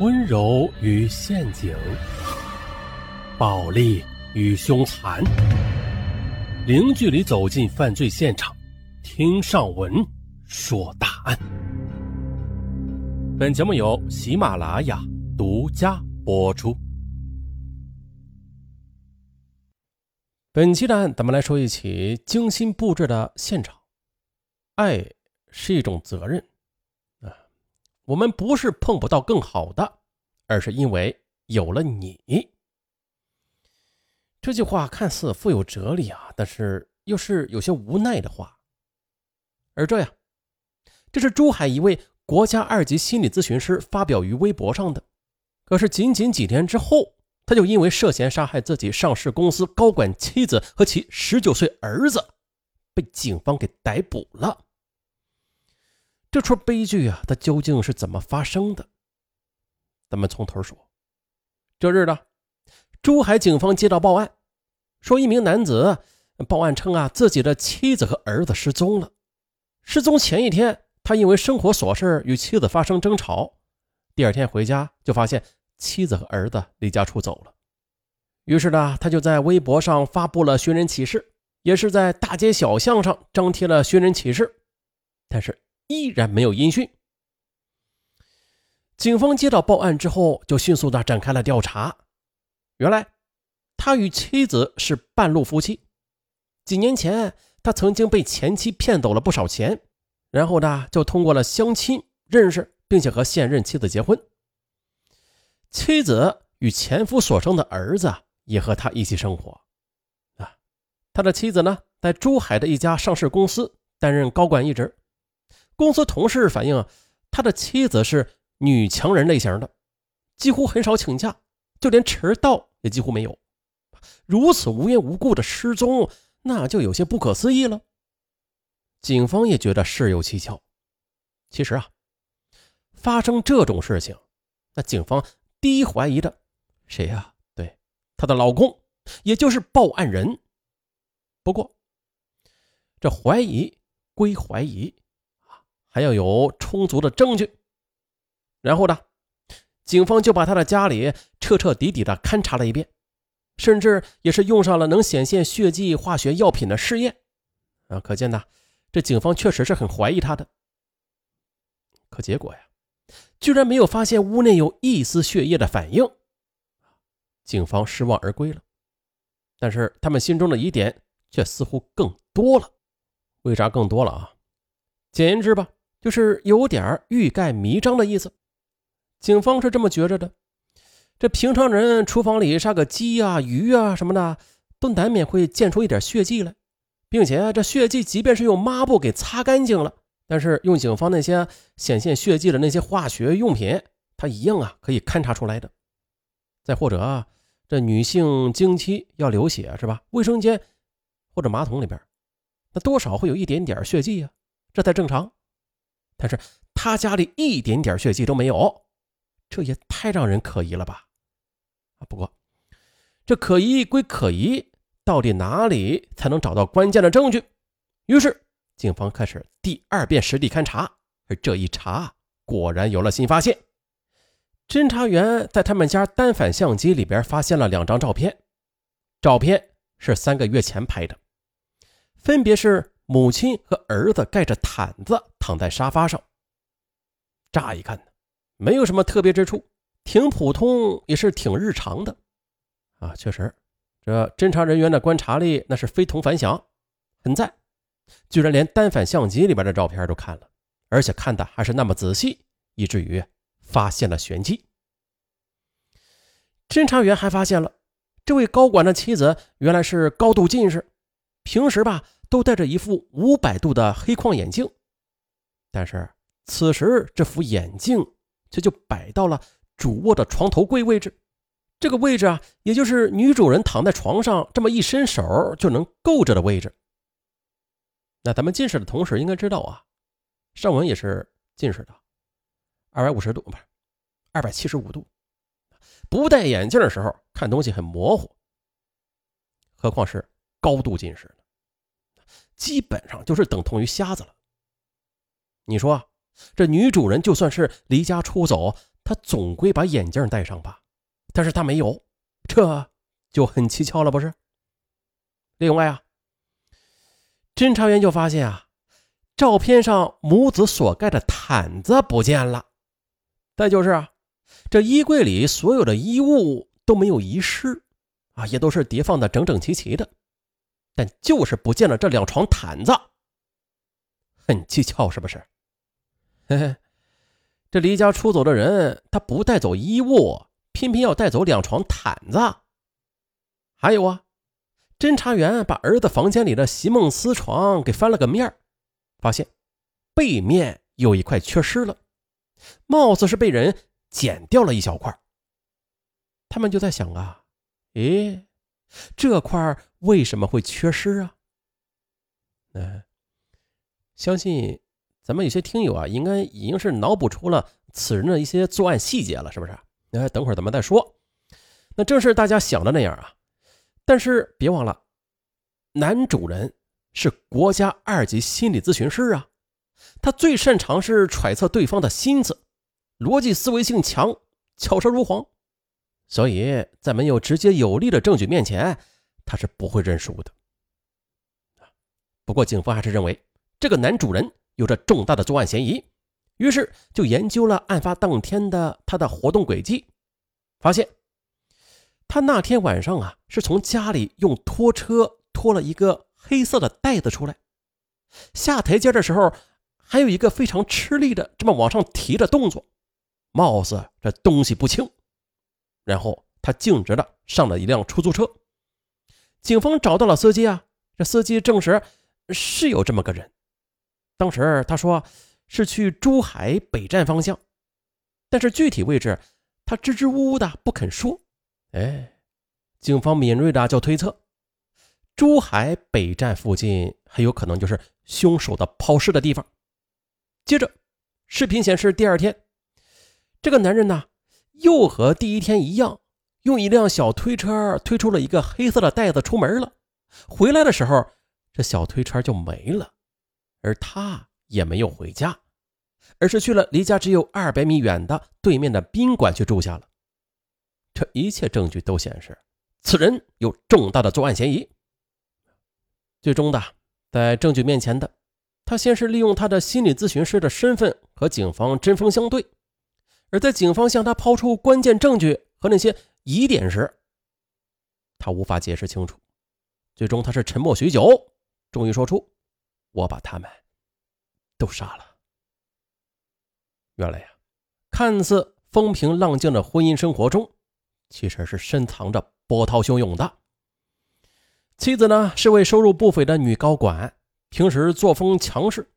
温柔与陷阱，暴力与凶残，零距离走进犯罪现场，听上文说大案。本节目由喜马拉雅独家播出。本期的案，咱们来说一起精心布置的现场。爱是一种责任。我们不是碰不到更好的，而是因为有了你。这句话看似富有哲理啊，但是又是有些无奈的话。而这样，这是珠海一位国家二级心理咨询师发表于微博上的。可是仅仅几天之后，他就因为涉嫌杀害自己上市公司高管妻子和其十九岁儿子，被警方给逮捕了。这出悲剧啊，它究竟是怎么发生的？咱们从头说。这日呢，珠海警方接到报案，说一名男子报案称啊，自己的妻子和儿子失踪了。失踪前一天，他因为生活琐事与妻子发生争吵，第二天回家就发现妻子和儿子离家出走了。于是呢，他就在微博上发布了寻人启事，也是在大街小巷上张贴了寻人启事，但是。依然没有音讯。警方接到报案之后，就迅速的展开了调查。原来，他与妻子是半路夫妻。几年前，他曾经被前妻骗走了不少钱，然后呢，就通过了相亲认识，并且和现任妻子结婚。妻子与前夫所生的儿子也和他一起生活。啊，他的妻子呢，在珠海的一家上市公司担任高管一职。公司同事反映啊，他的妻子是女强人类型的，几乎很少请假，就连迟到也几乎没有。如此无缘无故的失踪，那就有些不可思议了。警方也觉得事有蹊跷。其实啊，发生这种事情，那警方第一怀疑的谁呀？对，她的老公，也就是报案人。不过，这怀疑归怀疑。还要有充足的证据，然后呢，警方就把他的家里彻彻底底的勘察了一遍，甚至也是用上了能显现血迹化学药品的试验，啊，可见呢，这警方确实是很怀疑他的。可结果呀，居然没有发现屋内有一丝血液的反应，警方失望而归了。但是他们心中的疑点却似乎更多了，为啥更多了啊？简言之吧。就是有点欲盖弥彰的意思，警方是这么觉着的。这平常人厨房里杀个鸡啊、鱼啊什么的，都难免会溅出一点血迹来，并且这血迹即便是用抹布给擦干净了，但是用警方那些显现血迹的那些化学用品，它一样啊可以勘察出来的。再或者啊，这女性经期要流血是吧？卫生间或者马桶里边，那多少会有一点点血迹啊，这才正常。但是他家里一点点血迹都没有，这也太让人可疑了吧？啊，不过这可疑归可疑，到底哪里才能找到关键的证据？于是警方开始第二遍实地勘查，而这一查果然有了新发现。侦查员在他们家单反相机里边发现了两张照片，照片是三个月前拍的，分别是。母亲和儿子盖着毯子躺在沙发上。乍一看呢，没有什么特别之处，挺普通，也是挺日常的。啊，确实，这侦查人员的观察力那是非同凡响，很赞，居然连单反相机里边的照片都看了，而且看的还是那么仔细，以至于发现了玄机。侦查员还发现了，这位高管的妻子原来是高度近视，平时吧。都戴着一副五百度的黑框眼镜，但是此时这副眼镜却就摆到了主卧的床头柜位置，这个位置啊，也就是女主人躺在床上这么一伸手就能够着的位置。那咱们近视的同事应该知道啊，尚文也是近视的，二百五十度不是二百七十五度，不戴眼镜的时候看东西很模糊，何况是高度近视。基本上就是等同于瞎子了。你说，这女主人就算是离家出走，她总归把眼镜戴上吧，但是她没有，这就很蹊跷了，不是？另外啊，侦查员就发现啊，照片上母子所盖的毯子不见了，再就是啊，这衣柜里所有的衣物都没有遗失，啊，也都是叠放的整整齐齐的，但就是不见了这两床毯子，很蹊跷，是不是？嘿嘿。这离家出走的人，他不带走衣物，偏偏要带走两床毯子。还有啊，侦查员把儿子房间里的席梦思床给翻了个面发现背面有一块缺失了，貌似是被人剪掉了一小块。他们就在想啊，诶，这块为什么会缺失啊？嗯，相信。咱们有些听友啊，应该已经是脑补出了此人的一些作案细节了，是不是？那等会儿咱们再说。那正是大家想的那样啊。但是别忘了，男主人是国家二级心理咨询师啊，他最擅长是揣测对方的心思，逻辑思维性强，巧舌如簧。所以在没有直接有力的证据面前，他是不会认输的。不过警方还是认为这个男主人。有着重大的作案嫌疑，于是就研究了案发当天的他的活动轨迹，发现他那天晚上啊是从家里用拖车拖了一个黑色的袋子出来，下台阶的时候还有一个非常吃力的这么往上提的动作，貌似这东西不轻。然后他径直的上了一辆出租车，警方找到了司机啊，这司机证实是有这么个人。当时他说是去珠海北站方向，但是具体位置他支支吾吾的不肯说。哎，警方敏锐的就推测，珠海北站附近很有可能就是凶手的抛尸的地方。接着，视频显示第二天，这个男人呢又和第一天一样，用一辆小推车推出了一个黑色的袋子出门了。回来的时候，这小推车就没了。而他也没有回家，而是去了离家只有二百米远的对面的宾馆去住下了。这一切证据都显示，此人有重大的作案嫌疑。最终的，在证据面前的他，先是利用他的心理咨询师的身份和警方针锋相对；而在警方向他抛出关键证据和那些疑点时，他无法解释清楚。最终，他是沉默许久，终于说出。我把他们都杀了。原来呀，看似风平浪静的婚姻生活中，其实是深藏着波涛汹涌的。妻子呢是位收入不菲的女高管，平时作风强势，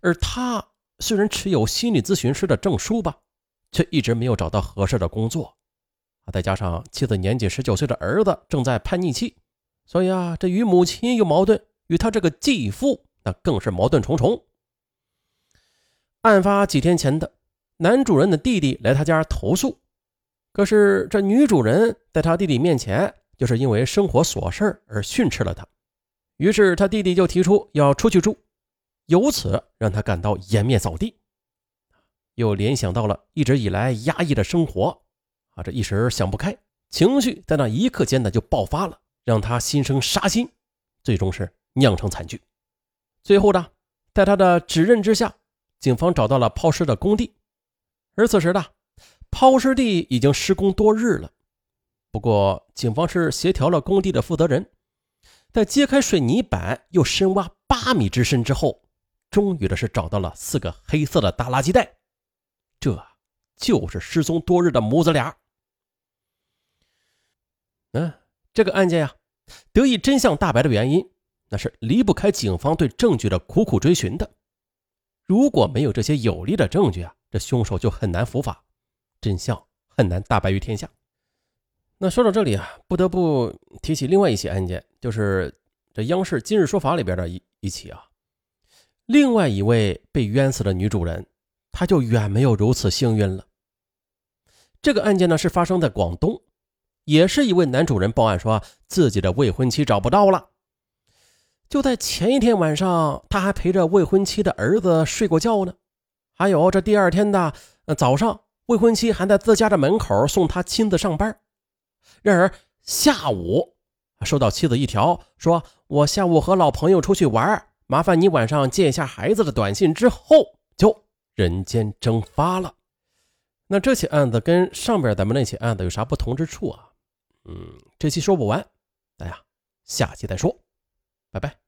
而他虽然持有心理咨询师的证书吧，却一直没有找到合适的工作。啊，再加上妻子年仅十九岁的儿子正在叛逆期，所以啊，这与母亲有矛盾。与他这个继父，那更是矛盾重重。案发几天前的，男主人的弟弟来他家投诉，可是这女主人在他弟弟面前，就是因为生活琐事而训斥了他，于是他弟弟就提出要出去住，由此让他感到颜面扫地，又联想到了一直以来压抑的生活，啊，这一时想不开，情绪在那一刻间呢就爆发了，让他心生杀心，最终是。酿成惨剧。最后呢，在他的指认之下，警方找到了抛尸的工地。而此时呢，抛尸地已经施工多日了。不过，警方是协调了工地的负责人，在揭开水泥板又深挖八米之深之后，终于的是找到了四个黑色的大垃圾袋。这就是失踪多日的母子俩。嗯，这个案件呀，得以真相大白的原因。那是离不开警方对证据的苦苦追寻的。如果没有这些有力的证据啊，这凶手就很难伏法，真相很难大白于天下。那说到这里啊，不得不提起另外一起案件，就是这央视《今日说法》里边的一一起啊。另外一位被冤死的女主人，他就远没有如此幸运了。这个案件呢，是发生在广东，也是一位男主人报案说自己的未婚妻找不到了。就在前一天晚上，他还陪着未婚妻的儿子睡过觉呢。还有这第二天的早上，未婚妻还在自家的门口送他亲自上班。然而下午收到妻子一条说：“我下午和老朋友出去玩，麻烦你晚上接一下孩子的短信。”之后就人间蒸发了。那这起案子跟上边咱们那起案子有啥不同之处啊？嗯，这期说不完，大家下期再说，拜拜。